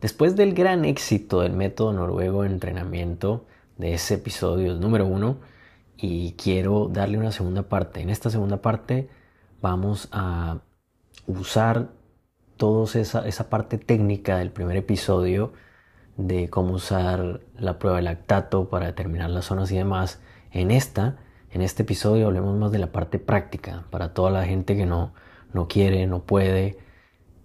Después del gran éxito del método noruego de entrenamiento, de ese episodio número uno, y quiero darle una segunda parte. En esta segunda parte vamos a usar toda esa, esa parte técnica del primer episodio de cómo usar la prueba de lactato para determinar las zonas y demás. En esta, en este episodio hablemos más de la parte práctica para toda la gente que no, no quiere, no puede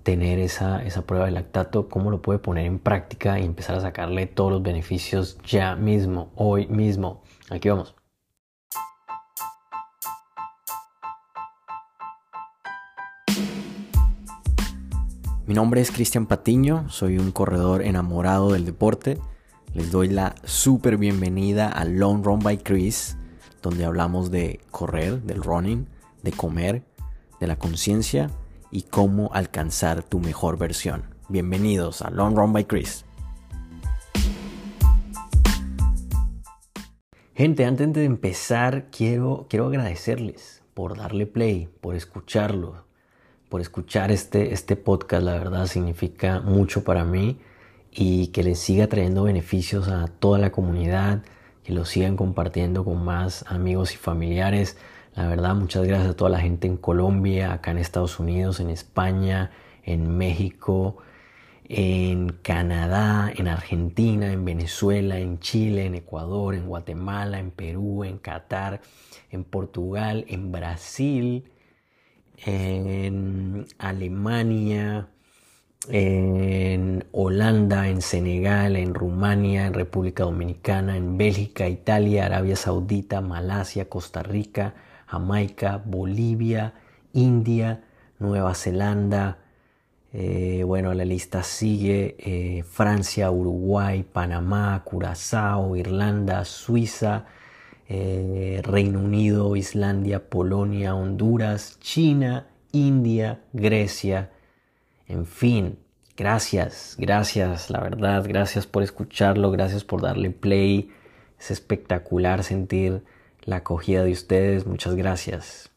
tener esa, esa prueba de lactato, cómo lo puede poner en práctica y empezar a sacarle todos los beneficios ya mismo, hoy mismo. Aquí vamos. Mi nombre es Cristian Patiño, soy un corredor enamorado del deporte. Les doy la súper bienvenida a Long Run by Chris, donde hablamos de correr, del running, de comer, de la conciencia y cómo alcanzar tu mejor versión. Bienvenidos a Long Run by Chris. Gente, antes de empezar, quiero, quiero agradecerles por darle play, por escucharlo, por escuchar este, este podcast. La verdad significa mucho para mí y que les siga trayendo beneficios a toda la comunidad, que lo sigan compartiendo con más amigos y familiares. La verdad, muchas gracias a toda la gente en Colombia, acá en Estados Unidos, en España, en México, en Canadá, en Argentina, en Venezuela, en Chile, en Ecuador, en Guatemala, en Perú, en Qatar, en Portugal, en Brasil, en Alemania, en Holanda, en Senegal, en Rumania, en República Dominicana, en Bélgica, Italia, Arabia Saudita, Malasia, Costa Rica, Jamaica, Bolivia, India, Nueva Zelanda, eh, bueno, la lista sigue eh, Francia, Uruguay, Panamá, Curazao, Irlanda, Suiza, eh, Reino Unido, Islandia, Polonia, Honduras, China, India, Grecia, en fin, gracias, gracias, la verdad, gracias por escucharlo, gracias por darle play, es espectacular sentir la acogida de ustedes. Muchas gracias.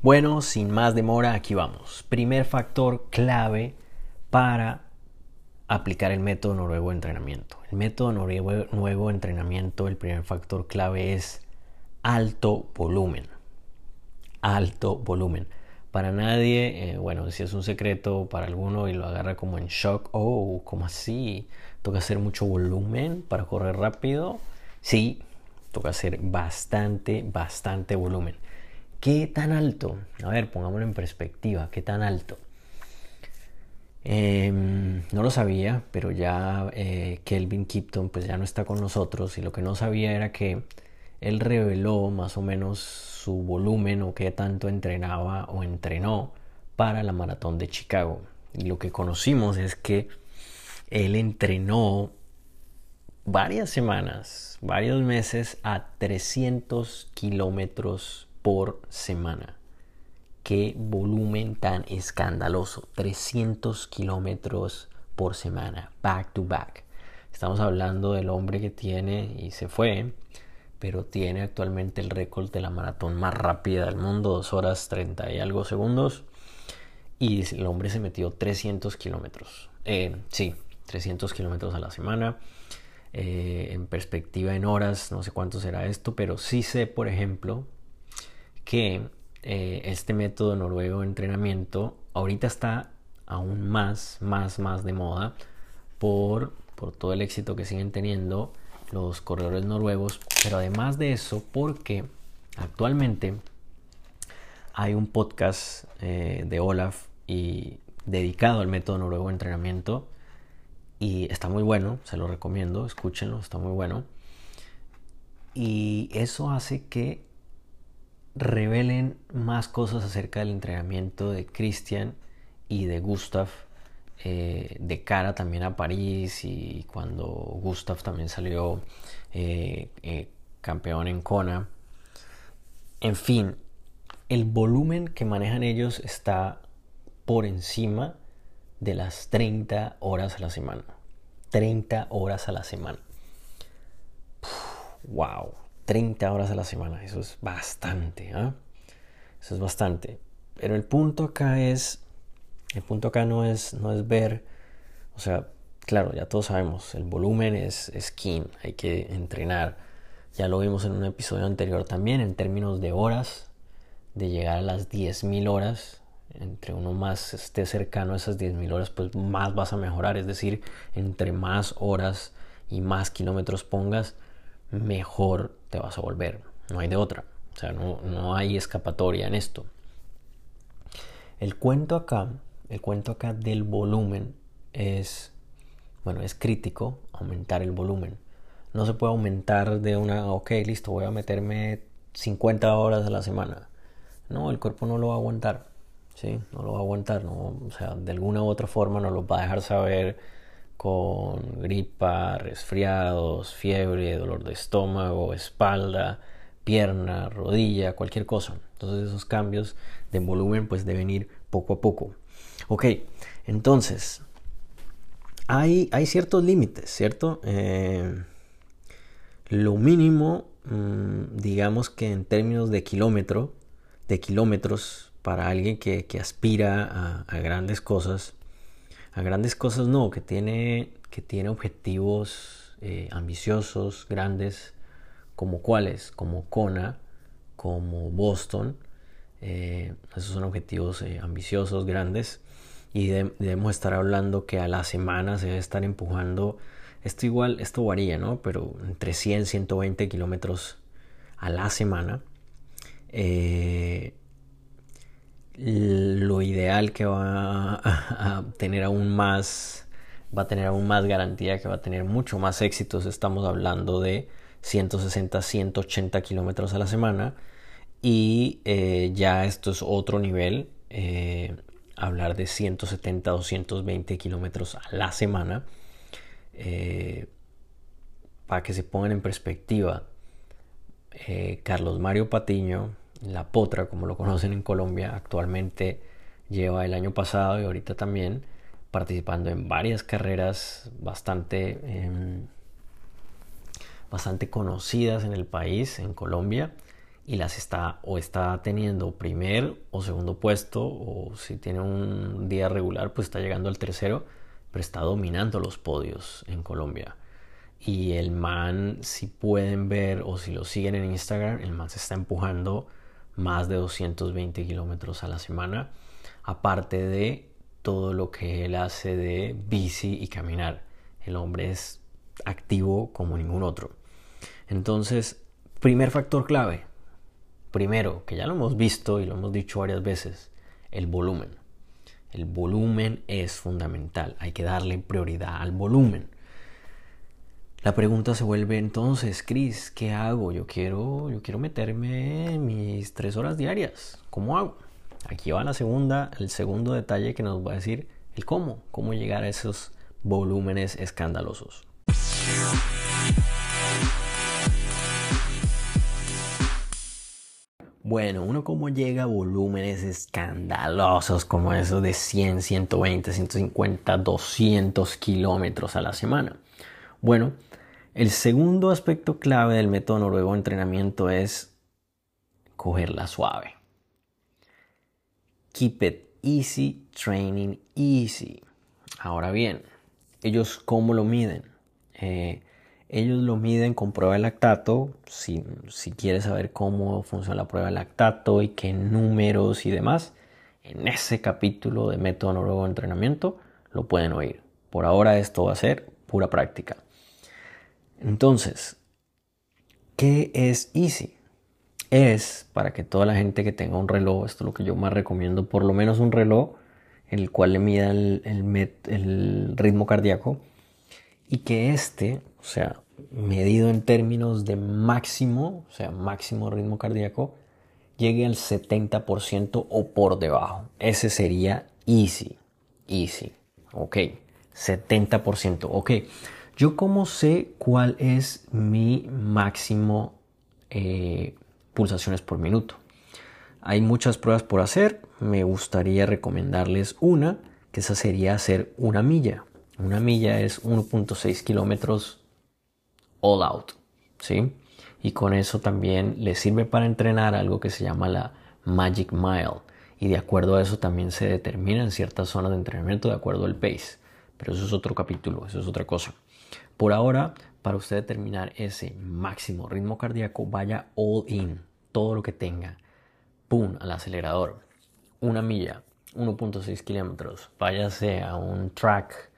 Bueno, sin más demora, aquí vamos. Primer factor clave para aplicar el método noruego de entrenamiento. El método noruego de entrenamiento, el primer factor clave es alto volumen. Alto volumen para nadie, eh, bueno, si es un secreto para alguno y lo agarra como en shock, oh, ¿cómo así? ¿Toca hacer mucho volumen para correr rápido? Sí, toca hacer bastante, bastante volumen. ¿Qué tan alto? A ver, pongámoslo en perspectiva, ¿qué tan alto? Em, no lo sabía, pero ya eh, Kelvin Kipton pues ya no está con nosotros y lo que no sabía era que él reveló más o menos su volumen o qué tanto entrenaba o entrenó para la maratón de Chicago. Y lo que conocimos es que él entrenó varias semanas, varios meses a 300 kilómetros por semana. Qué volumen tan escandaloso. 300 kilómetros por semana, back to back. Estamos hablando del hombre que tiene y se fue pero tiene actualmente el récord de la maratón más rápida del mundo, 2 horas 30 y algo segundos. Y el hombre se metió 300 kilómetros. Eh, sí, 300 kilómetros a la semana. Eh, en perspectiva en horas, no sé cuánto será esto, pero sí sé, por ejemplo, que eh, este método noruego de entrenamiento ahorita está aún más, más, más de moda por, por todo el éxito que siguen teniendo los corredores noruegos, pero además de eso, porque actualmente hay un podcast eh, de Olaf y dedicado al método noruego de entrenamiento y está muy bueno, se lo recomiendo, escúchenlo, está muy bueno. Y eso hace que revelen más cosas acerca del entrenamiento de Christian y de Gustav eh, de cara también a París y cuando Gustav también salió eh, eh, campeón en Kona. En fin, el volumen que manejan ellos está por encima de las 30 horas a la semana. 30 horas a la semana. wow, 30 horas a la semana, eso es bastante. ¿ah? Eso es bastante. Pero el punto acá es, el punto acá no es, no es ver, o sea, claro, ya todos sabemos, el volumen es, king, hay que entrenar. Ya lo vimos en un episodio anterior también, en términos de horas, de llegar a las 10.000 horas, entre uno más esté cercano a esas 10.000 horas, pues más vas a mejorar. Es decir, entre más horas y más kilómetros pongas, mejor te vas a volver. No hay de otra. O sea, no, no hay escapatoria en esto. El cuento acá, el cuento acá del volumen es, bueno, es crítico aumentar el volumen. No se puede aumentar de una, ok, listo, voy a meterme 50 horas a la semana. No, el cuerpo no lo va a aguantar. ¿sí? No lo va a aguantar, ¿no? O sea, de alguna u otra forma no lo va a dejar saber con gripa, resfriados, fiebre, dolor de estómago, espalda, pierna, rodilla, cualquier cosa. Entonces esos cambios de volumen pues deben ir poco a poco. Ok, entonces hay, hay ciertos límites, ¿cierto? Eh, lo mínimo, mm, digamos que en términos de kilómetro, de kilómetros para alguien que, aspira a, grandes cosas, a grandes cosas no, que tiene, que tiene objetivos eh, ambiciosos, grandes, como cuáles, como Kona, como Boston, eh, esos son objetivos eh, ambiciosos, grandes, y debemos estar hablando que a la semana se debe estar empujando, esto igual, esto varía, ¿no? Pero entre 100 y 120 kilómetros a la semana. Lo ideal que va a, tener aún más va a tener aún más garantía que va a tener mucho más éxitos. Estamos hablando de 160 180 kilómetros a la semana y eh, ya esto es otro nivel eh, hablar de 170 220 kilómetros a la semana eh, para que se pongan en perspectiva Carlos Mario Patiño la Potra, como lo conocen en Colombia, actualmente lleva el año pasado y ahorita también participando en varias carreras bastante, em, bastante conocidas en el país, en Colombia, y las está o está teniendo primer o segundo puesto, o si tiene un día regular, pues está llegando al tercero, pero está dominando los podios en Colombia. Y el man, si pueden ver o si lo siguen en Instagram, el man se está empujando más de 220 kilómetros a la semana, aparte de todo lo que él hace de bici y caminar. El hombre es activo como ningún otro. Entonces, primer factor clave. Primero, que ya lo hemos visto y lo hemos dicho varias veces, el volumen. El volumen es fundamental. Hay que darle prioridad al volumen. La pregunta se vuelve entonces, Chris, ¿qué hago? Yo quiero, yo quiero meterme mis tres horas diarias. ¿Cómo hago? Aquí va la segunda, el segundo detalle que nos va a decir el cómo, cómo llegar a esos volúmenes escandalosos. Bueno, uno cómo llega a volúmenes escandalosos como esos de 100, 120, 150, 200 kilómetros a la semana. Bueno, el segundo aspecto clave del método noruego de entrenamiento es cogerla suave. Keep it easy, training easy. Ahora bien, ellos cómo lo miden? Eh, ellos lo miden con prueba de lactato. Si, quieres saber cómo funciona la prueba de lactato y qué números y demás, en ese capítulo de método noruego de entrenamiento lo pueden oír. Por ahora esto va a ser pura práctica. Entonces, ¿qué es Easy? Es para que toda la gente que tenga un reloj, esto es lo que yo más recomiendo, por lo menos un reloj en el cual le mida el, ritmo cardíaco y que este, o sea, medido en términos de máximo, o sea, máximo ritmo cardíaco, llegue al 70% o por debajo. Ese sería easy. Easy. Ok. 70%. Ok. Yo cómo sé cuál es mi máximo eh, pulsaciones por minuto. Hay muchas pruebas por hacer. Me gustaría recomendarles una, que esa sería hacer una milla. Una milla es 1.6 kilómetros all out. ¿sí? Y con eso también les sirve para entrenar algo que se llama la Magic Mile. Y de acuerdo a eso también se determinan ciertas zonas de entrenamiento de acuerdo al pace. Pero eso es otro capítulo, eso es otra cosa. Por ahora, para usted determinar ese máximo ritmo cardíaco, vaya all in, todo lo que tenga. ¡Pum! al acelerador. Una milla, 1.6 kilómetros. Váyase a un track,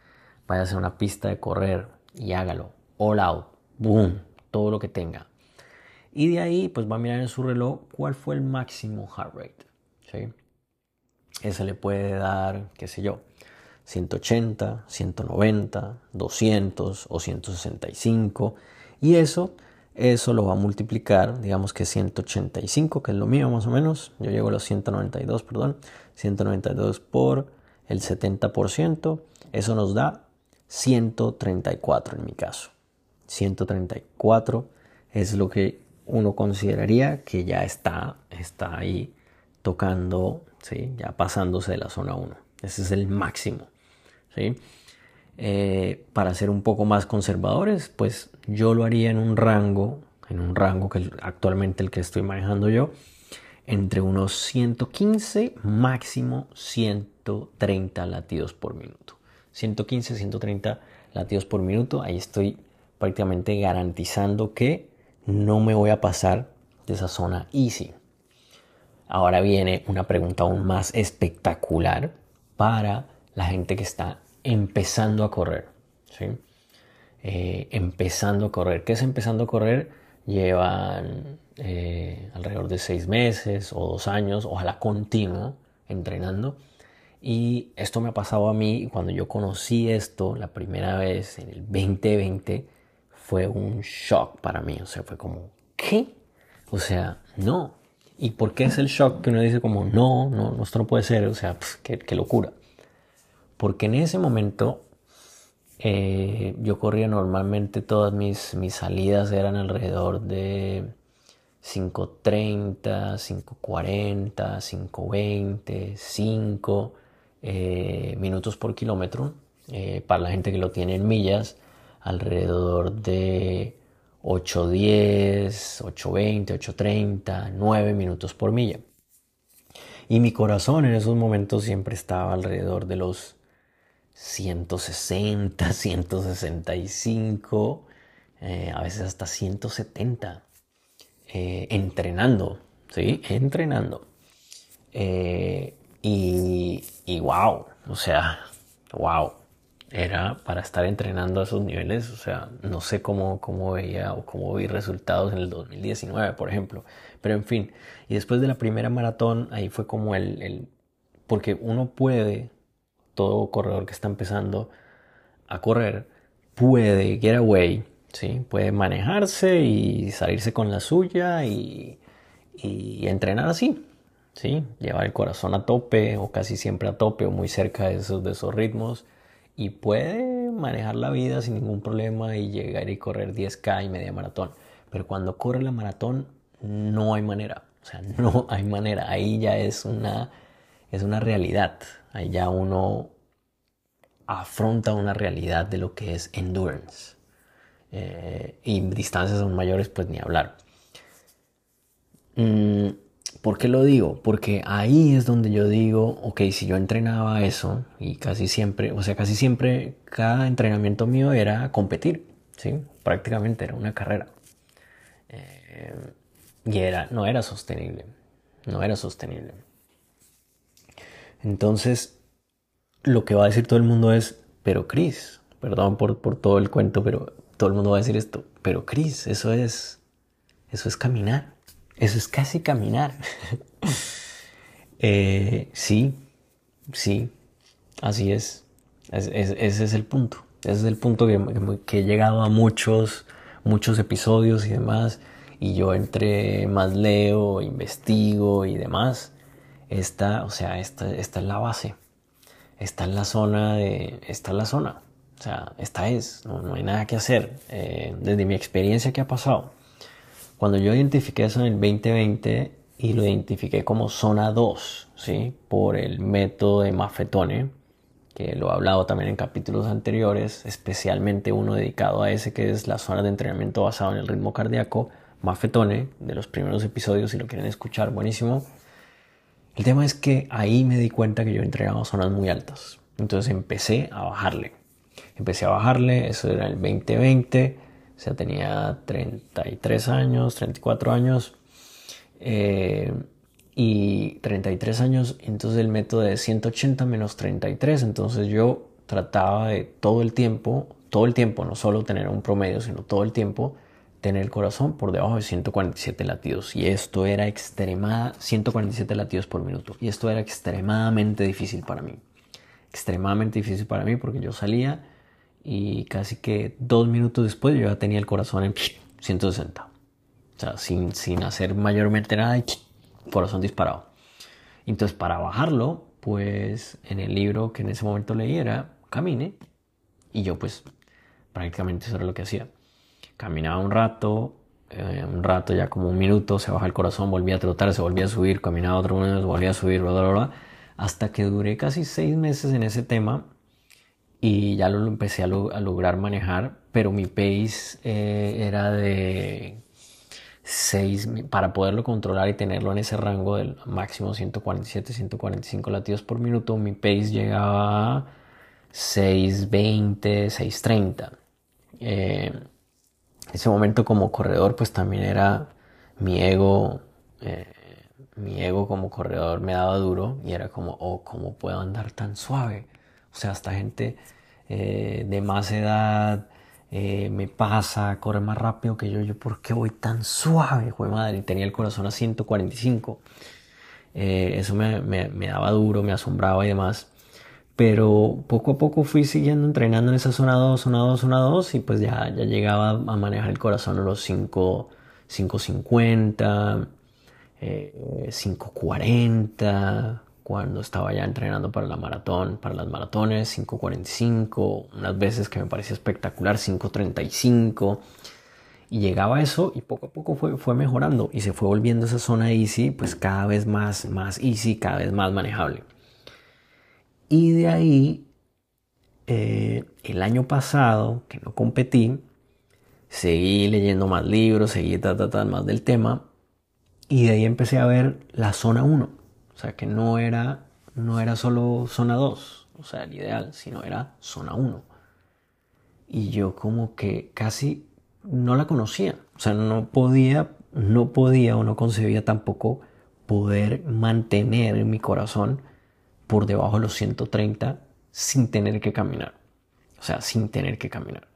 váyase a una pista de correr y hágalo. All out. ¡Boom! Todo lo que tenga. Y de ahí, pues va a mirar en su reloj cuál fue el máximo heart rate. ¿sí? Ese le puede dar, qué sé yo, 180, 190, 200 o 165. Y eso, eso lo va a multiplicar, digamos que 185, que es lo mío más o menos. Yo llego a los 192, perdón. 192 por el 70%. Eso nos da 134 en mi caso. 134 es lo que uno consideraría que ya está, está ahí tocando, ¿sí? ya pasándose de la zona 1. Ese es el máximo. ¿sí? Eh, para ser un poco más conservadores, pues yo lo haría en un rango, en un rango que actualmente el que estoy manejando yo, entre unos 115 máximo 130 latidos por minuto. 115, 130 latidos por minuto, ahí estoy prácticamente garantizando que no me voy a pasar de esa zona easy. Ahora viene una pregunta aún más espectacular para la gente que está empezando a correr. ¿sí? Eh, empezando a correr. ¿Qué es empezando a correr? Llevan eh, alrededor de seis meses o dos años, ojalá continuo, entrenando. Y esto me ha pasado a mí cuando yo conocí esto la primera vez en el 2020 fue un shock para mí. O sea, fue como, ¿qué? O sea, no. ¿Y por qué es el shock que uno dice como, no, no, esto no puede ser? O sea, qué, locura. Porque en ese momento eh, yo corría normalmente, todas mis, mis salidas eran alrededor de 5.30, 5.40, 5.20, 5 minutos por kilómetro. Eh, para la gente que lo tiene en millas, alrededor de 8.10, 8.20, 8.30, 9 minutos por milla. Y mi corazón en esos momentos siempre estaba alrededor de los 160, 165, eh, a veces hasta 170, eh, entrenando, ¿sí? Entrenando. Eh, y, y wow, o sea, wow era para estar entrenando a esos niveles, o sea, no sé cómo, cómo veía o cómo vi resultados en el 2019, por ejemplo, pero en fin, y después de la primera maratón, ahí fue como el, el porque uno puede, todo corredor que está empezando a correr, puede get away, ¿sí? puede manejarse y salirse con la suya y, y entrenar así, ¿sí? llevar el corazón a tope o casi siempre a tope o muy cerca de esos, de esos ritmos y puede manejar la vida sin ningún problema y llegar y correr 10K y media maratón. Pero cuando corre la maratón no hay manera. O sea, no hay manera. Ahí ya es una, es una realidad. Ahí ya uno afronta una realidad de lo que es endurance. Eh, y distancias aún mayores, pues ni hablar. Mm, ¿Por qué lo digo? Porque ahí es donde yo digo, ok, si yo entrenaba eso y casi siempre, o sea, casi siempre cada entrenamiento mío era competir, ¿sí? Prácticamente era una carrera. Eh, y era, no era sostenible, no era sostenible. Entonces, lo que va a decir todo el mundo es, pero Chris, perdón por, por todo el cuento, pero todo el mundo va a decir esto, pero Chris, eso es, eso es caminar. Eso es casi caminar. Eh, sí, sí, así es. ese es el punto. Ese es el punto que, he llegado a muchos, muchos episodios y demás. Y yo entre más leo, investigo y demás. Esta, o sea, esta, esta es la base. Esta es la zona de. Esta es la zona. O sea, esta es. No, hay nada que hacer. Eh, desde mi experiencia que ha pasado cuando yo identifiqué eso en el 2020 y lo identifiqué como zona 2, ¿sí? Por el método de Maffetone, que lo he hablado también en capítulos anteriores, especialmente uno dedicado a ese que es la zona de entrenamiento basado en el ritmo cardíaco, Maffetone, de los primeros episodios, si lo quieren escuchar, buenísimo. El tema es que ahí me di cuenta que yo entregaba zonas muy altas. Entonces empecé a bajarle. Empecé a bajarle, eso era el 2020, o sea, tenía 33 años, 34 años. Eh, y 33 años, entonces el método de 180 menos 33, entonces yo trataba de todo el tiempo, todo el tiempo, no solo tener un promedio, sino todo el tiempo tener el corazón por debajo de 147 latidos. Y esto era extremada 147 latidos por minuto. Y esto era extremadamente difícil para mí. Extremadamente difícil para mí porque yo salía y casi que dos minutos después yo ya tenía el corazón en 160 o sea sin, sin hacer mayormente nada y corazón disparado. Entonces para bajarlo pues en el libro que en ese momento leí era camine y yo pues prácticamente eso era lo que hacía. Caminaba un rato, eh, un rato, ya como un minuto, se baja el corazón, volvía a trotar, se volvía a subir, caminaba otro minuto, volvía a subir, bla, bla, bla, hasta que duré casi seis meses en ese tema y ya lo, empecé a, lograr manejar, pero mi pace eh, era de 6, para poderlo controlar y tenerlo en ese rango del máximo 147, 145 latidos por minuto, mi pace llegaba a 620, 630. Eh, ese momento como corredor pues también era mi ego, eh, mi ego como corredor me daba duro y era como, oh, ¿cómo puedo andar tan suave? O sea, esta gente eh, de más edad eh, me pasa, corre más rápido que yo, yo, ¿por qué voy tan suave? Fue madre, tenía el corazón a 145. eso me, me daba duro, me asombraba y demás pero poco a poco fui siguiendo entrenando en esa zona 2, zona 2, zona 2 y pues ya, ya llegaba a manejar el corazón a los 5, 550, 540, cuando estaba ya entrenando para la maratón, para las maratones, 545, unas veces que me parecía espectacular, 535. Y llegaba eso y poco a poco fue, fue mejorando y se fue volviendo esa zona easy, pues cada vez más, más easy, cada vez más manejable. Y de ahí, eh, el año pasado, que no competí, seguí leyendo más libros, seguí tratando más del tema. Y de ahí empecé a ver la zona 1. O sea, que no era, no era solo zona 2, o sea, el ideal, sino era zona 1. Y yo como que casi no la conocía. O sea, no podía, no podía o no concebía tampoco poder mantener en mi corazón por debajo de los 130 sin tener que caminar. O sea, sin tener que caminar.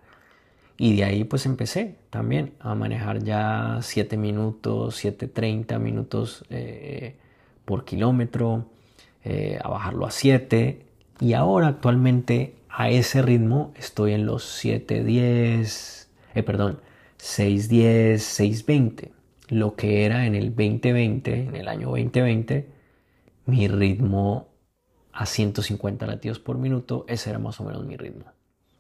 Y de ahí pues empecé también a manejar ya 7 minutos, 7.30 minutos eh, por kilómetro, eh, a bajarlo a 7. Y ahora actualmente a ese ritmo estoy en los 7.10, eh, perdón, 6.10, 6.20. Lo que era en el 2020, en el año 2020, mi ritmo a 150 latidos por minuto, ese era más o menos mi ritmo.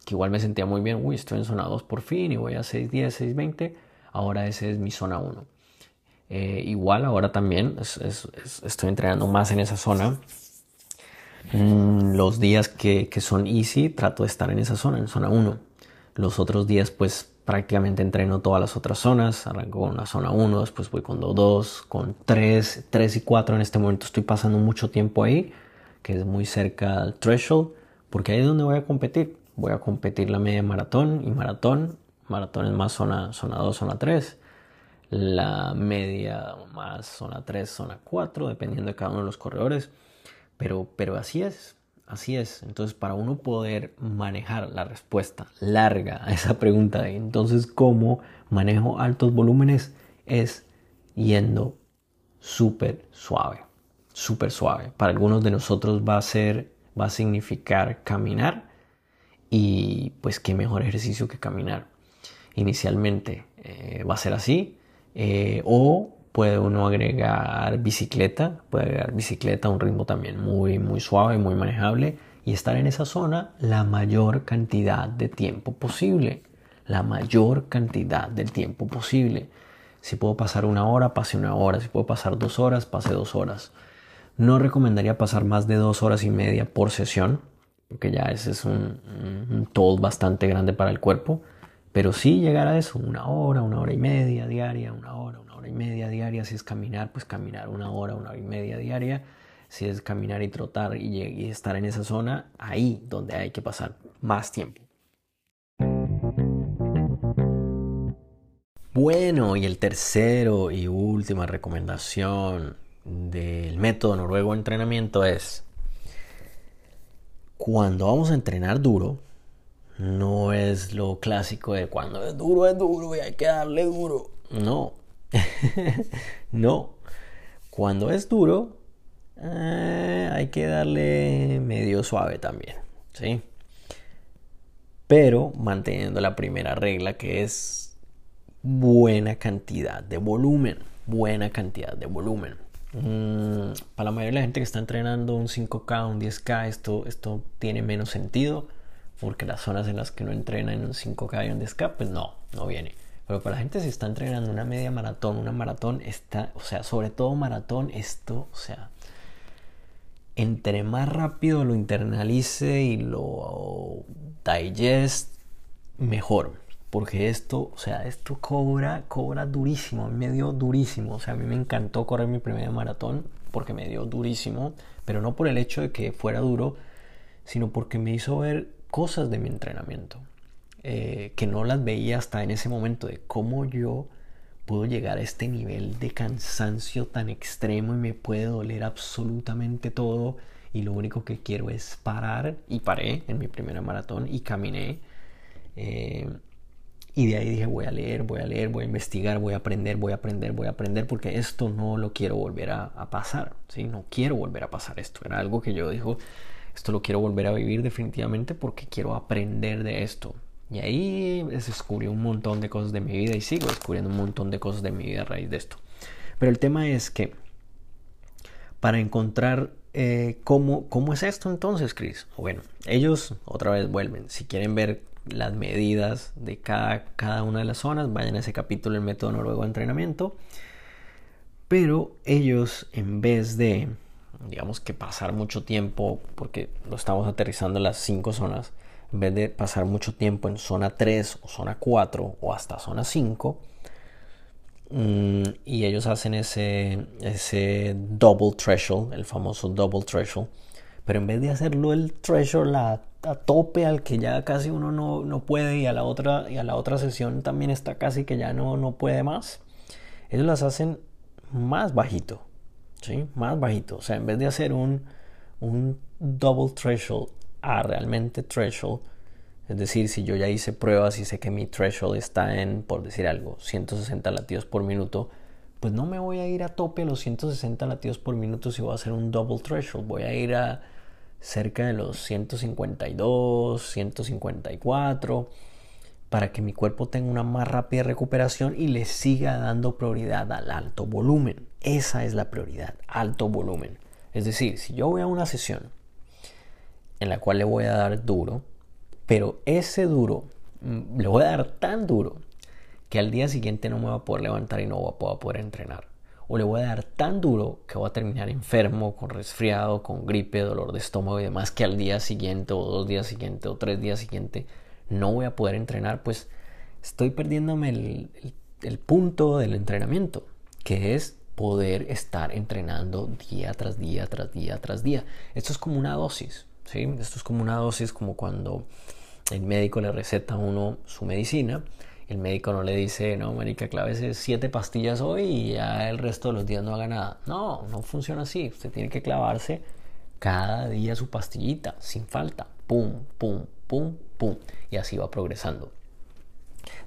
Que igual me sentía muy bien, uy, estoy en zona 2 por fin y voy a 610, 620, ahora ese es mi zona 1. Eh, igual ahora también estoy entrenando más en esa zona. Mm, los días que, que, son easy trato de estar en esa zona, en zona 1. Los otros días pues prácticamente entreno todas las otras zonas. Arranco con una zona 1, después voy con 2, con 3, 3 y 4. En este momento estoy pasando mucho tiempo ahí que es muy cerca al threshold, porque ahí es donde voy a competir. Voy a competir la media maratón y maratón. Maratón es más zona, zona 2, zona 3. La media más zona 3, zona 4, dependiendo de cada uno de los corredores. Pero, pero así es, así es. Entonces, para uno poder manejar la respuesta larga a esa pregunta entonces cómo manejo altos volúmenes es yendo súper suave súper suave. Para algunos de nosotros va a ser, va a significar caminar y pues qué mejor ejercicio que caminar. Inicialmente eh, va a ser así eh, o puede uno agregar bicicleta, puede agregar bicicleta a un ritmo también muy muy suave, muy manejable y estar en esa zona la mayor cantidad de tiempo posible, la mayor cantidad de tiempo posible. Si puedo pasar una hora, pase una hora. Si puedo pasar dos horas, pase dos horas. No recomendaría pasar más de dos horas y media por sesión, porque ya ese es un, un bastante grande para el cuerpo. Pero sí llegar a eso, una hora, una hora y media diaria, una hora, una hora y media diaria. Si es caminar, pues caminar una hora, una hora y media diaria. si es caminar y trotar y, estar en esa zona, ahí donde hay que pasar más tiempo. Bueno, y el tercero y última recomendación del método noruego de entrenamiento es cuando vamos a entrenar duro, no es lo clásico de cuando es duro es duro y hay que darle duro. No, no. Cuando es duro, eh, hay que darle medio suave también, ¿sí? Pero manteniendo la primera regla que es buena cantidad de volumen. Buena cantidad de volumen. Mm, para la mayoría de la gente que está entrenando un 5K, un 10K, esto, esto tiene menos sentido. Porque las zonas en las que no entrenan un 5K y un 10K, pues no, no viene. Pero para la gente si está entrenando una media maratón, una maratón, está, o sea, sobre todo maratón, esto, o sea, entre más rápido lo internalice y lo digest, mejor porque esto, o sea, esto cobra, cobra durísimo, a mí me dio durísimo, o sea, a mí me encantó correr mi primer maratón porque me dio durísimo, pero no por el hecho de que fuera duro, sino porque me hizo ver cosas de mi entrenamiento, eh, que no las veía hasta en ese momento, de cómo yo puedo llegar a este nivel de cansancio tan extremo y me puede doler absolutamente todo y lo único que quiero es parar y paré en mi primera maratón y caminé. Eh, y de ahí dije, voy a leer, voy a leer, voy a investigar, voy a aprender, voy a aprender, voy a aprender, porque esto no lo quiero volver a, pasar, ¿sí? No quiero volver a pasar esto. Era algo que yo dijo, esto lo quiero volver a vivir definitivamente porque quiero aprender de esto. Y ahí descubrí un montón de cosas de mi vida y sigo descubriendo un montón de cosas de mi vida a raíz de esto. Pero el tema es que para encontrar eh, cómo, cómo es esto entonces, Chris. Bueno, ellos otra vez vuelven. Si quieren ver las medidas de cada, cada una de las zonas. Vayan a ese capítulo, el método noruego de entrenamiento. Pero ellos, en vez de, digamos que pasar mucho tiempo, porque lo estamos aterrizando en las cinco zonas, en vez de pasar mucho tiempo en zona 3 o zona 4 o hasta zona 5, mm, y ellos hacen ese, ese double threshold, el famoso double threshold, pero en vez de hacerlo el threshold a a tope al que ya casi uno no, puede y a la otra y a la otra sesión también está casi que ya no, no puede más ellos las hacen más bajito ¿sí? más bajito o sea en vez de hacer un, un double threshold a realmente threshold es decir, si yo ya hice pruebas y sé que mi threshold está en, por decir algo, 160 latidos por minuto, pues no me voy a ir a tope a los 160 latidos por minuto si voy a hacer un double threshold. Voy a ir a cerca de los 152, 154, para que mi cuerpo tenga una más rápida recuperación y le siga dando prioridad al alto volumen. Esa es la prioridad, alto volumen. Es decir, si yo voy a una sesión en la cual le voy a dar duro, pero ese duro mm, le voy a dar tan duro que al día siguiente no me va a poder levantar y no voy a poder entrenar o le voy a dar tan duro que voy a terminar enfermo, con resfriado, con gripe, dolor de estómago y demás, que al día siguiente o dos días siguientes o tres días siguientes no voy a poder entrenar, pues estoy perdiéndome el punto del entrenamiento, que es poder estar entrenando día tras día, tras día, tras día. Esto es como una dosis, ¿sí? Esto es como una dosis como cuando el médico le receta a uno su medicina el médico no le dice, no, marica, clávese siete pastillas hoy y ya el resto de los días no haga nada. No, no funciona así. Usted tiene que clavarse cada día su pastillita, sin falta. Pum, pum, pum, pum. Y así va progresando.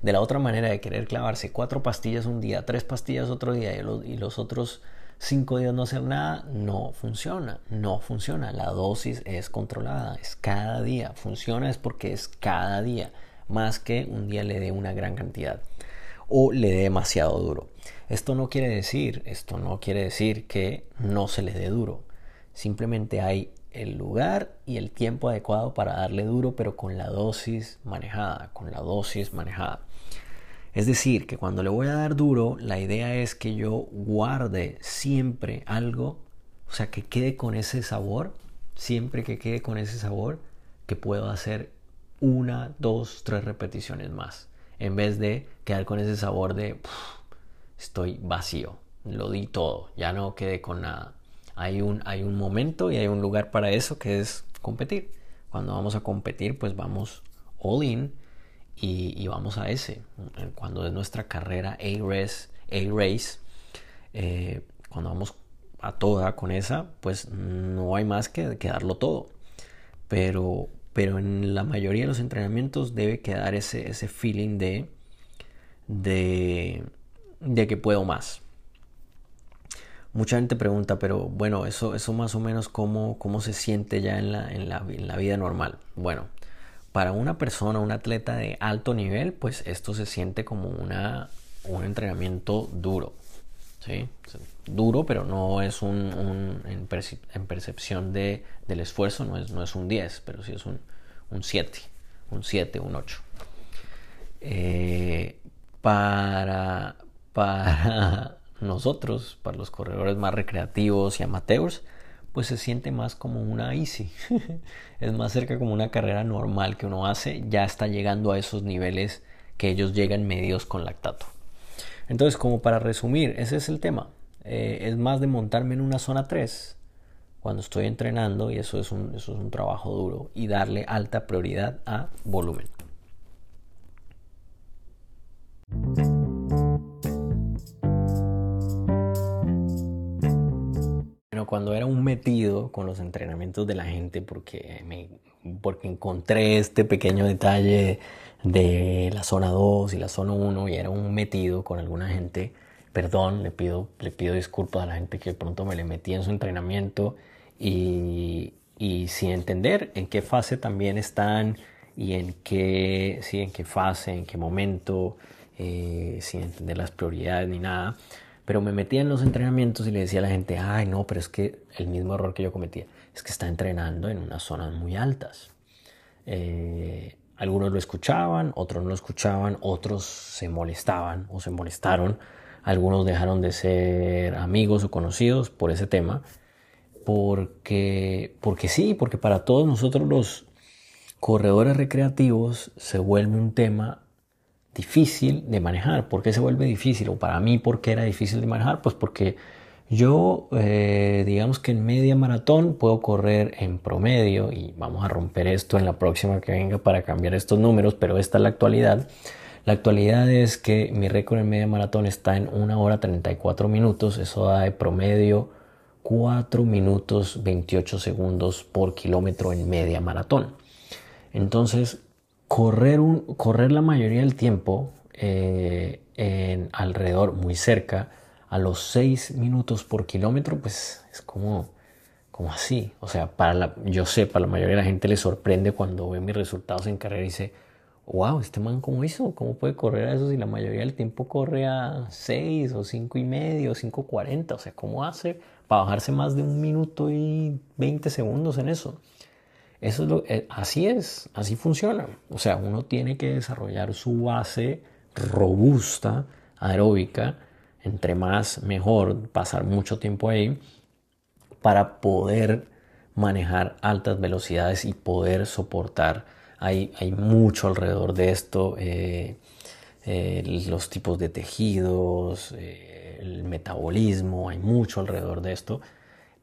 De la otra manera de querer clavarse cuatro pastillas un día, tres pastillas otro día y los, otros cinco días no hacer nada, no funciona. No funciona. La dosis es controlada, es cada día. Funciona es porque es cada día más que un día le dé una gran cantidad o le dé demasiado duro. Esto no quiere decir, esto no quiere decir que no se le dé duro. Simplemente hay el lugar y el tiempo adecuado para darle duro, pero con la dosis manejada, con la dosis manejada. Es decir, que cuando le voy a dar duro, la idea es que yo guarde siempre algo, o sea, que quede con ese sabor, siempre que quede con ese sabor, que puedo hacer una, dos, tres repeticiones más. En vez de quedar con ese sabor de estoy vacío, lo di todo, ya no quedé con nada. Hay un, hay un momento y hay un lugar para eso que es competir. Cuando vamos a competir, pues vamos all in y, vamos a ese. Cuando es nuestra carrera A-Race, A -race, eh, cuando vamos a toda con esa, pues no hay más que, que darlo todo. Pero, pero en la mayoría de los entrenamientos debe quedar ese, ese feeling de, de que puedo más. Mucha gente pregunta, pero bueno, eso, eso más o menos cómo, cómo se siente ya en la, en, la, en la vida normal. Bueno, para una persona, un atleta de alto nivel, pues esto se siente como una, un entrenamiento duro. ¿sí? Duro, pero no es un, en, percepción de, del esfuerzo, no es, no es un 10, pero sí es un, 7, un 7, un 8. Eh, para, para nosotros, para los corredores más recreativos y amateurs, pues se siente más como una easy. es más cerca como una carrera normal que uno hace, ya está llegando a esos niveles que ellos llegan medios con lactato. Entonces, como para resumir, ese es el tema. Eh, es más de montarme en una zona 3 cuando estoy entrenando y eso es, un, eso es un trabajo duro y darle alta prioridad a volumen. Cuando era un metido con los entrenamientos de la gente, porque, me, porque encontré este pequeño detalle de la zona 2 y la zona 1 y era un metido con alguna gente, perdón, le pido, le pido disculpas a la gente que de pronto me le metí en su entrenamiento y, y sin entender en qué fase también están y en qué, sí, en qué fase, en qué momento, eh, sin entender las prioridades ni nada. Pero me metía en los entrenamientos y le decía a la gente, ay no, pero es que el mismo error que yo cometía, es que está entrenando en unas zonas muy altas. Eh, algunos lo escuchaban, otros no lo escuchaban, otros se molestaban o se molestaron. Algunos dejaron de ser amigos o conocidos por ese tema. Porque, porque sí, porque para todos nosotros los corredores recreativos se vuelve un tema difícil de manejar. ¿Por qué se vuelve difícil? O para mí, ¿por qué era difícil de manejar? Pues porque yo, eh, digamos que en media maratón puedo correr en promedio, y vamos a romper esto en la próxima que venga para cambiar estos números, pero esta es la actualidad. La actualidad es que mi récord en media maratón está en 1 hora 34 minutos, eso da de promedio 4 minutos 28 segundos por kilómetro en media maratón. Entonces, correr, un, correr la mayoría del tiempo eh, en alrededor, muy cerca, a los 6 minutos por kilómetro, pues es como, como así. O sea, para la, yo sé, para la mayoría de la gente le sorprende cuando ve mis resultados en carrera y dice, wow, este man cómo hizo, cómo puede correr a eso si la mayoría del tiempo corre a 6 o 5 y medio, 5.40, o sea, ¿cómo hace para bajarse más de un minuto y 20 segundos en eso? Eso es lo, eh, así es, así funciona. O sea, uno tiene que desarrollar su base robusta, aeróbica, entre más mejor, pasar mucho tiempo ahí para poder manejar altas velocidades y poder soportar. Hay, hay mucho alrededor de esto, eh, eh, los tipos de tejidos, el metabolismo, hay mucho alrededor de esto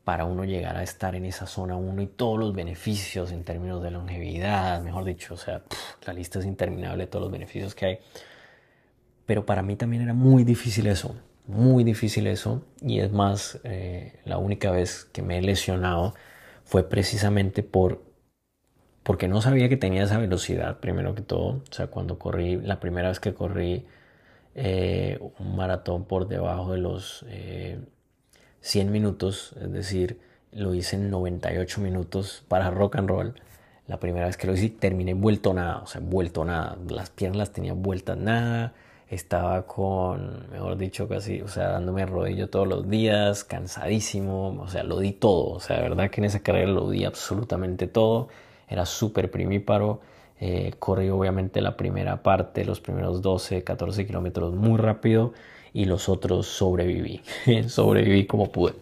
para uno llegar a estar en esa zona 1 y todos los beneficios en términos de longevidad, mejor dicho, o sea, la lista es interminable de todos los beneficios que hay. Pero para mí también era muy difícil eso, muy difícil eso. Y es más, eh, la única vez que me he lesionado fue precisamente por porque no sabía que tenía esa velocidad, primero que todo. O sea, cuando corrí, la primera vez que corrí eh, un maratón por debajo de los eh, 100 minutos, es decir, lo hice en 98 minutos para rock and roll. La primera vez que lo hice terminé vuelto nada, o sea, vuelto nada. Las piernas las tenía vueltas nada. Estaba con, mejor dicho, casi, o sea, dándome rodillo todos los días, cansadísimo, o sea, lo di todo. O sea, de verdad que en esa carrera lo di absolutamente todo. Era súper primíparo. Eh, corrí obviamente la primera parte, los primeros 12, 14 kilómetros muy rápido y los otros sobreviví, sobreviví como pude.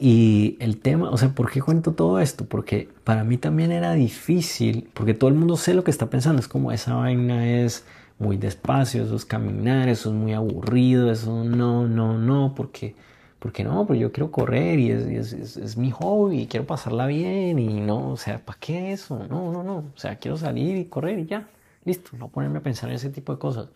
Y el tema, o sea, ¿por qué cuento todo esto? Porque para mí también era difícil, porque todo el mundo sé lo que está pensando, es como esa vaina es muy despacio, eso es caminar, eso es muy aburrido, eso no, no, no, porque Porque no, pero yo quiero correr y es, es, es, mi hobby, y quiero pasarla bien y no, o sea, ¿para qué eso? No, no, no, o sea, quiero salir y correr y ya, listo, no ponerme a pensar en ese tipo de cosas.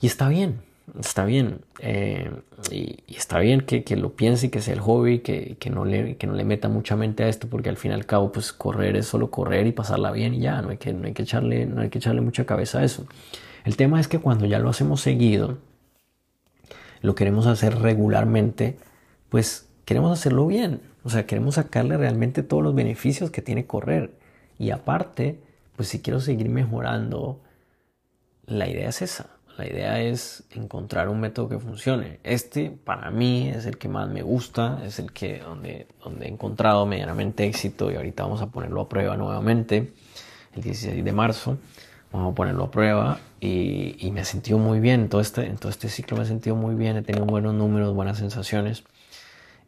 Y está bien, está bien, eh, y, está bien que, que, lo piense que sea el hobby, que, que, no le, que no le meta mucha mente a esto, porque al fin y al cabo, pues correr es solo correr y pasarla bien y ya, no hay que, no hay que, echarle, no hay que echarle mucha cabeza a eso. El tema es que cuando ya lo hacemos seguido, lo queremos hacer regularmente, pues queremos hacerlo bien. O sea, queremos sacarle realmente todos los beneficios que tiene correr. Y aparte, pues si quiero seguir mejorando, la idea es esa. La idea es encontrar un método que funcione. Este para mí es el que más me gusta, es el que donde, donde he encontrado medianamente éxito y ahorita vamos a ponerlo a prueba nuevamente el 16 de marzo vamos a ponerlo a prueba y, y, me he sentido muy bien, en todo, este, todo este ciclo me he sentido muy bien, he tenido buenos números, buenas sensaciones.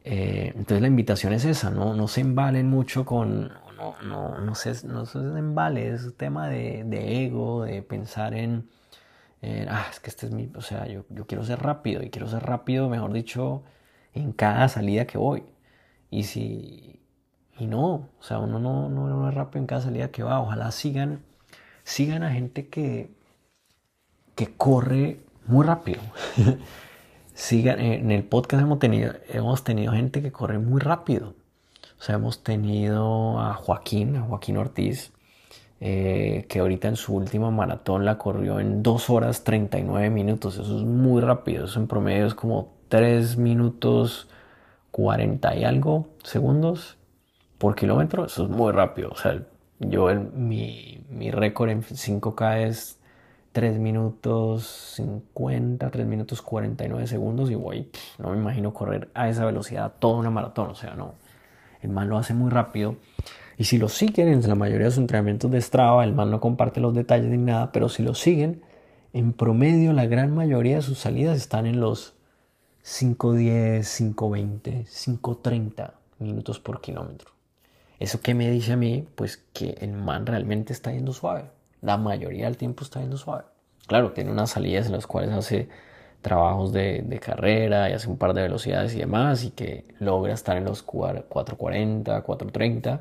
Eh, entonces la invitación es esa, no, no se embalen mucho con, no, no, no, se, no se embale, es tema de, de ego, de pensar en, ah, es que este es mi, o sea, yo, yo quiero ser rápido y quiero ser rápido, mejor dicho, en cada salida que voy. Y si, y no, o sea, uno no, no, no es rápido en cada salida que va, ojalá sigan sigan a gente que, que corre muy rápido. sigan, en el podcast hemos tenido, hemos tenido gente que corre muy rápido. O sea, hemos tenido a Joaquín, a Joaquín Ortiz, eh, que ahorita en su última maratón la corrió en 2 horas 39 minutos. Eso es muy rápido. Eso en promedio es como 3 minutos 40 y algo segundos por kilómetro. Eso es muy rápido. O sea, yo, mi, récord en 5K es 3 minutos 50, 3 minutos 49 segundos y voy, no me imagino correr a esa velocidad toda una maratón, o sea, no. El man lo hace muy rápido. Y si lo siguen en la mayoría de sus entrenamientos de Strava, el man no comparte los detalles ni nada, pero si lo siguen, en promedio la gran mayoría de sus salidas están en los 5.10, 5.20, 5.30 minutos por kilómetro. ¿Eso qué me dice a mí? Pues que el man realmente está yendo suave. La mayoría del tiempo está yendo suave. Claro, tiene unas salidas en las cuales hace trabajos de, carrera y hace un par de velocidades y demás y que logra estar en los 440, 430.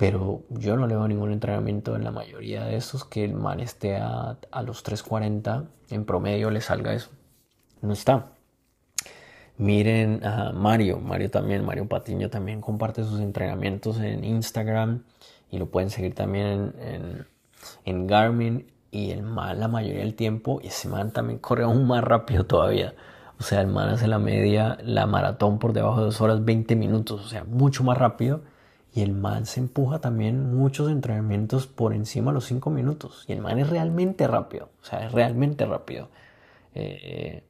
Pero yo no le veo ningún entrenamiento en la mayoría de esos que el man esté a, a los 340 en promedio le salga eso. No está. Miren a Mario, Mario también, Mario Patiño también comparte sus entrenamientos en Instagram y lo pueden seguir también en, en, Garmin y el man la mayoría del tiempo y ese man también corre aún más rápido todavía. O sea, el man hace la media, la maratón por debajo de 2 horas 20 minutos, o sea, mucho más rápido. Y el man se empuja también muchos entrenamientos por encima de los 5 minutos. Y el man es realmente rápido, o sea, es realmente rápido. Eh,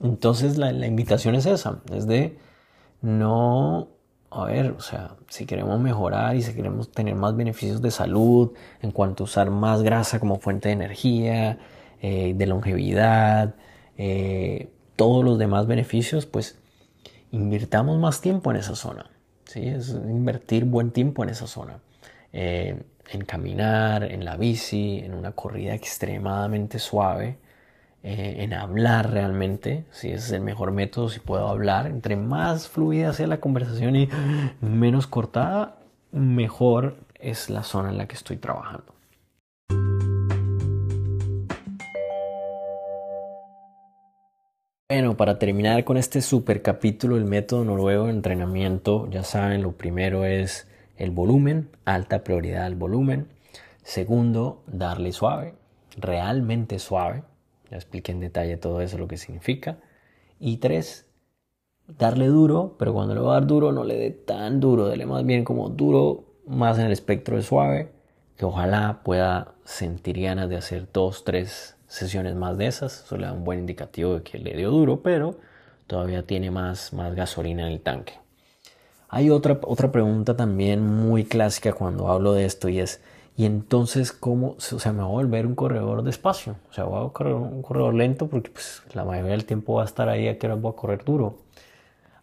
entonces la, invitación es esa, es de no, a ver, o sea, si queremos mejorar y si queremos tener más beneficios de salud en cuanto a usar más grasa como fuente de energía, eh, de longevidad, eh, todos los demás beneficios, pues invirtamos más tiempo en esa zona. ¿Sí? Es invertir buen tiempo en esa zona. Eh, en caminar, en la bici, en una corrida extremadamente suave eh, en hablar realmente, si ese es el mejor método, si puedo hablar, entre más fluida sea la conversación y menos cortada, mejor es la zona en la que estoy trabajando. Bueno, para terminar con este super capítulo, el método noruego de entrenamiento, ya saben, lo primero es el volumen, alta prioridad al volumen. Segundo, darle suave, realmente suave. Ya expliqué en detalle todo eso, lo que significa. Y tres, darle duro, pero cuando le va a dar duro, no le dé tan duro, dele más bien como duro, más en el espectro de suave, que ojalá pueda sentir ganas de hacer dos, tres sesiones más de esas. Eso le da un buen indicativo de que le dio duro, pero todavía tiene más, más gasolina en el tanque. Hay otra, otra pregunta también muy clásica cuando hablo de esto y es, y entonces, ¿cómo? O sea, me voy a volver un corredor despacio. O sea, voy a correr un corredor lento porque pues, la mayoría del tiempo va a estar ahí a que hora voy a correr duro.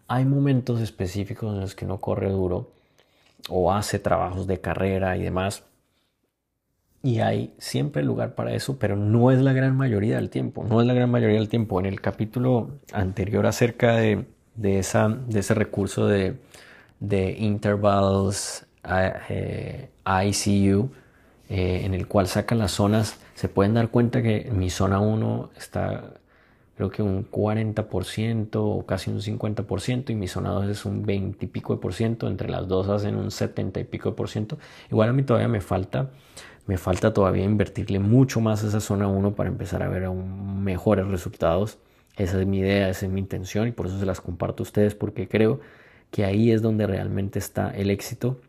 Hay momentos específicos en los que uno corre duro o hace trabajos de carrera y demás. Y hay siempre lugar para eso, pero no es la gran mayoría del tiempo. No es la gran mayoría del tiempo. En el capítulo anterior acerca de, de, esa, de ese recurso de, de intervals eh, ICU, eh, en el cual sacan las zonas, se pueden dar cuenta que mi zona 1 está creo que un 40% o casi un 50% y mi zona 2 es un 20 y pico de por ciento, entre las dos hacen un 70 y pico de por ciento. Igual a mí todavía me falta, me falta todavía invertirle mucho más a esa zona 1 para empezar a ver aún mejores resultados. Esa es mi idea, esa es mi intención y por eso se las comparto a ustedes porque creo que ahí es donde realmente está el éxito.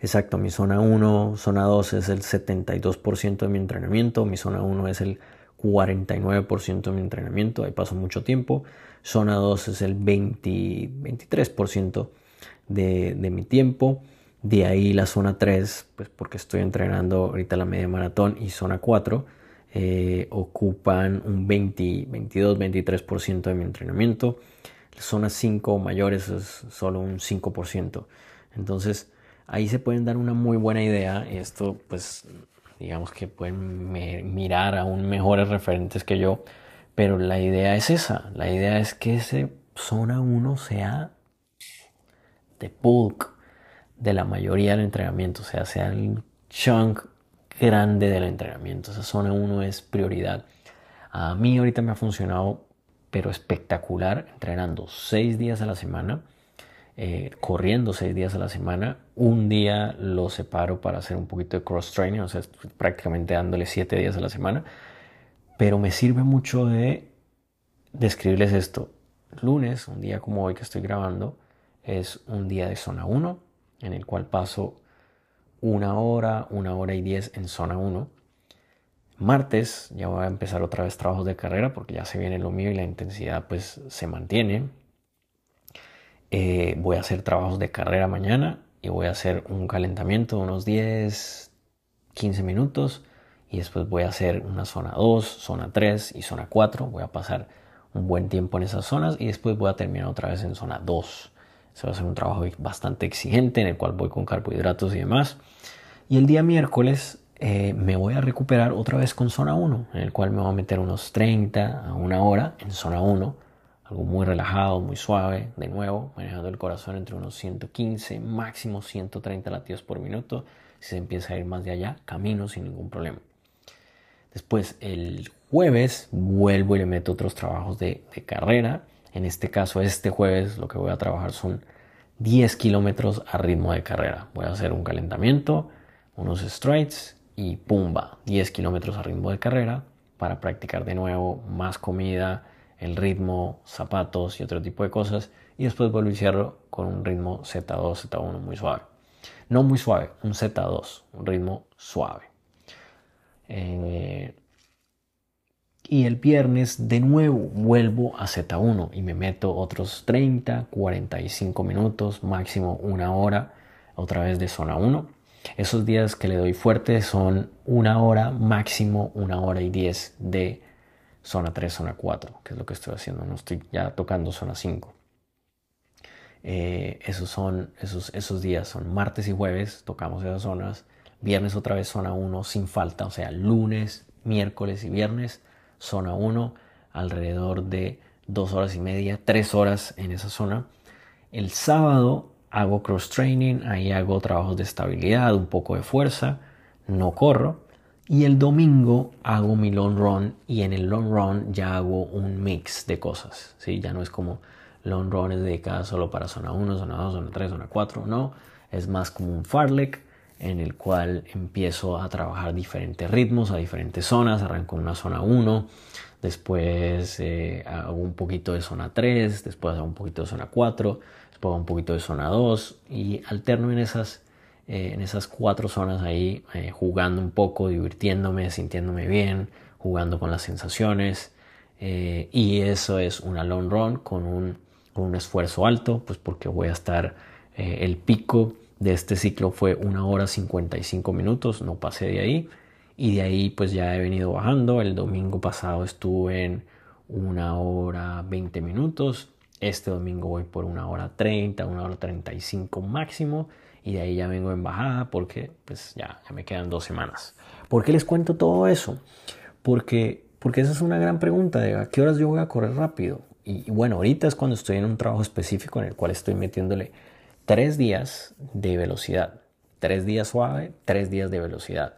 Exacto, mi zona 1, zona 2 es el 72% de mi entrenamiento, mi zona 1 es el 49% de mi entrenamiento, ahí paso mucho tiempo. Zona 2 es el 20, 23% de, de, mi tiempo. De ahí la zona 3, pues porque estoy entrenando ahorita la media maratón y zona 4 eh, ocupan un 20, 22, 23% de mi entrenamiento. La zona 5 mayores es solo un 5%. Entonces ahí se pueden dar una muy buena idea. Esto pues digamos que pueden mirar aún mejores referentes que yo, pero la idea es esa, la idea es que ese zona 1 sea de bulk de la mayoría del entrenamiento, o sea, sea el chunk grande del entrenamiento, esa zona 1 es prioridad. A mí ahorita me ha funcionado, pero espectacular, entrenando 6 días a la semana eh, corriendo seis días a la semana. Un día lo separo para hacer un poquito de cross training, o sea, prácticamente dándole siete días a la semana. Pero me sirve mucho de describirles esto. Lunes, un día como hoy que estoy grabando, es un día de zona 1, en el cual paso una hora, una hora y diez en zona 1. Martes ya voy a empezar otra vez trabajos de carrera porque ya se viene lo mío y la intensidad pues se mantiene. Eh, voy a hacer trabajos de carrera mañana y voy a hacer un calentamiento de unos 10, 15 minutos y después voy a hacer una zona 2, zona 3 y zona 4. Voy a pasar un buen tiempo en esas zonas y después voy a terminar otra vez en zona 2. Se va a ser un trabajo bastante exigente en el cual voy con carbohidratos y demás. Y el día miércoles eh, me voy a recuperar otra vez con zona 1, en el cual me voy a meter unos 30 a una hora en zona 1 algo muy relajado, muy suave, de nuevo, manejando el corazón entre unos 115, máximo 130 latidos por minuto. Si se empieza a ir más de allá, camino sin ningún problema. Después, el jueves, vuelvo y le meto otros trabajos de, carrera. En este caso, este jueves, lo que voy a trabajar son 10 kilómetros a ritmo de carrera. Voy a hacer un calentamiento, unos strides y pumba, 10 kilómetros a ritmo de carrera para practicar de nuevo más comida el ritmo, zapatos y otro tipo de cosas. Y después vuelvo a iniciarlo con un ritmo Z2, Z1 muy suave. No muy suave, un Z2, un ritmo suave. Eh, y el viernes de nuevo vuelvo a Z1 y me meto otros 30, 45 minutos, máximo una hora, otra vez de zona 1. Esos días que le doy fuerte son una hora, máximo una hora y 10 de zona 3, zona 4, que es lo que estoy haciendo, no estoy ya tocando zona 5. Eh, esos son esos, esos días, son martes y jueves, tocamos esas zonas, viernes otra vez zona 1 sin falta, o sea, lunes, miércoles y viernes, zona 1, alrededor de dos horas y media, tres horas en esa zona. El sábado hago cross training, ahí hago trabajos de estabilidad, un poco de fuerza, no corro. Y el domingo hago mi long run y en el long run ya hago un mix de cosas. ¿sí? Ya no es como long run es dedicada solo para zona 1, zona 2, zona 3, zona 4. No, es más como un farlek en el cual empiezo a trabajar diferentes ritmos a diferentes zonas. Arranco en una zona 1, después eh, hago un poquito de zona 3, después hago un poquito de zona 4, después hago un poquito de zona 2 y alterno en esas eh, en esas cuatro zonas ahí, eh, jugando un poco, divirtiéndome, sintiéndome bien, jugando con las sensaciones. Eh, y eso es una long run con un, con un esfuerzo alto, pues porque voy a estar, el pico de este ciclo fue una hora 55 minutos, no pasé de ahí. Y de ahí pues ya he venido bajando. El domingo pasado estuve en una hora 20 minutos. Este domingo voy por una hora 30, una hora 35 máximo y de ahí ya vengo en bajada porque pues ya, me quedan dos semanas. ¿Por qué les cuento todo eso? Porque, porque esa es una gran pregunta de a qué horas yo voy a correr rápido. y, bueno, ahorita es cuando estoy en un trabajo específico en el cual estoy metiéndole tres días de velocidad. Tres días suave, tres días de velocidad.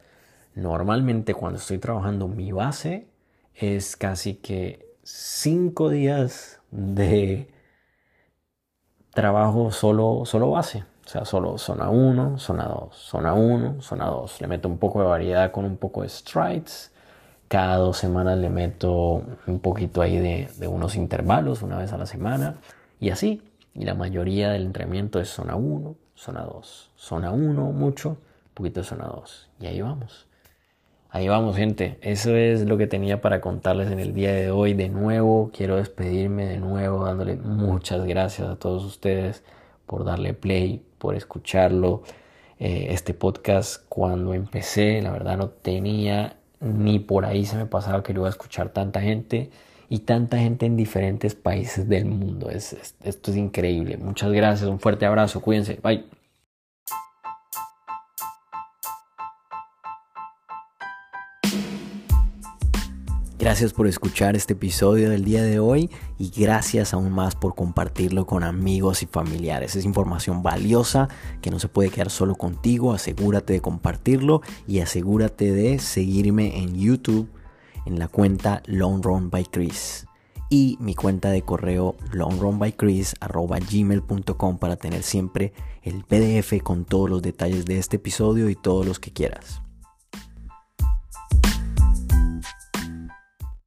Normalmente cuando estoy trabajando mi base es casi que cinco días de trabajo solo, solo base. O sea, solo zona 1, zona 2, zona 1, zona 2. Le meto un poco de variedad con un poco de strides. Cada dos semanas le meto un poquito ahí de, de unos intervalos, una vez a la semana. Y así. Y la mayoría del entrenamiento es zona 1, zona 2. Zona 1 mucho, poquito de zona 2. Y ahí vamos. Ahí vamos, gente. Eso es lo que tenía para contarles en el día de hoy. De nuevo, quiero despedirme de nuevo, dándole muchas gracias a todos ustedes por darle play, por escucharlo. Eh, este podcast, cuando empecé, la verdad no tenía ni por ahí se me pasaba que lo iba a escuchar tanta gente y tanta gente en diferentes países del mundo. esto es increíble. Muchas gracias, un fuerte abrazo, cuídense, bye. Gracias por escuchar este episodio del día de hoy y gracias aún más por compartirlo con amigos y familiares. Es información valiosa que no se puede quedar solo contigo. Asegúrate de compartirlo y asegúrate de seguirme en YouTube en la cuenta Long Run by Chris y mi cuenta de correo longrunbychris.gmail.com para tener siempre el PDF con todos los detalles de este episodio y todos los que quieras.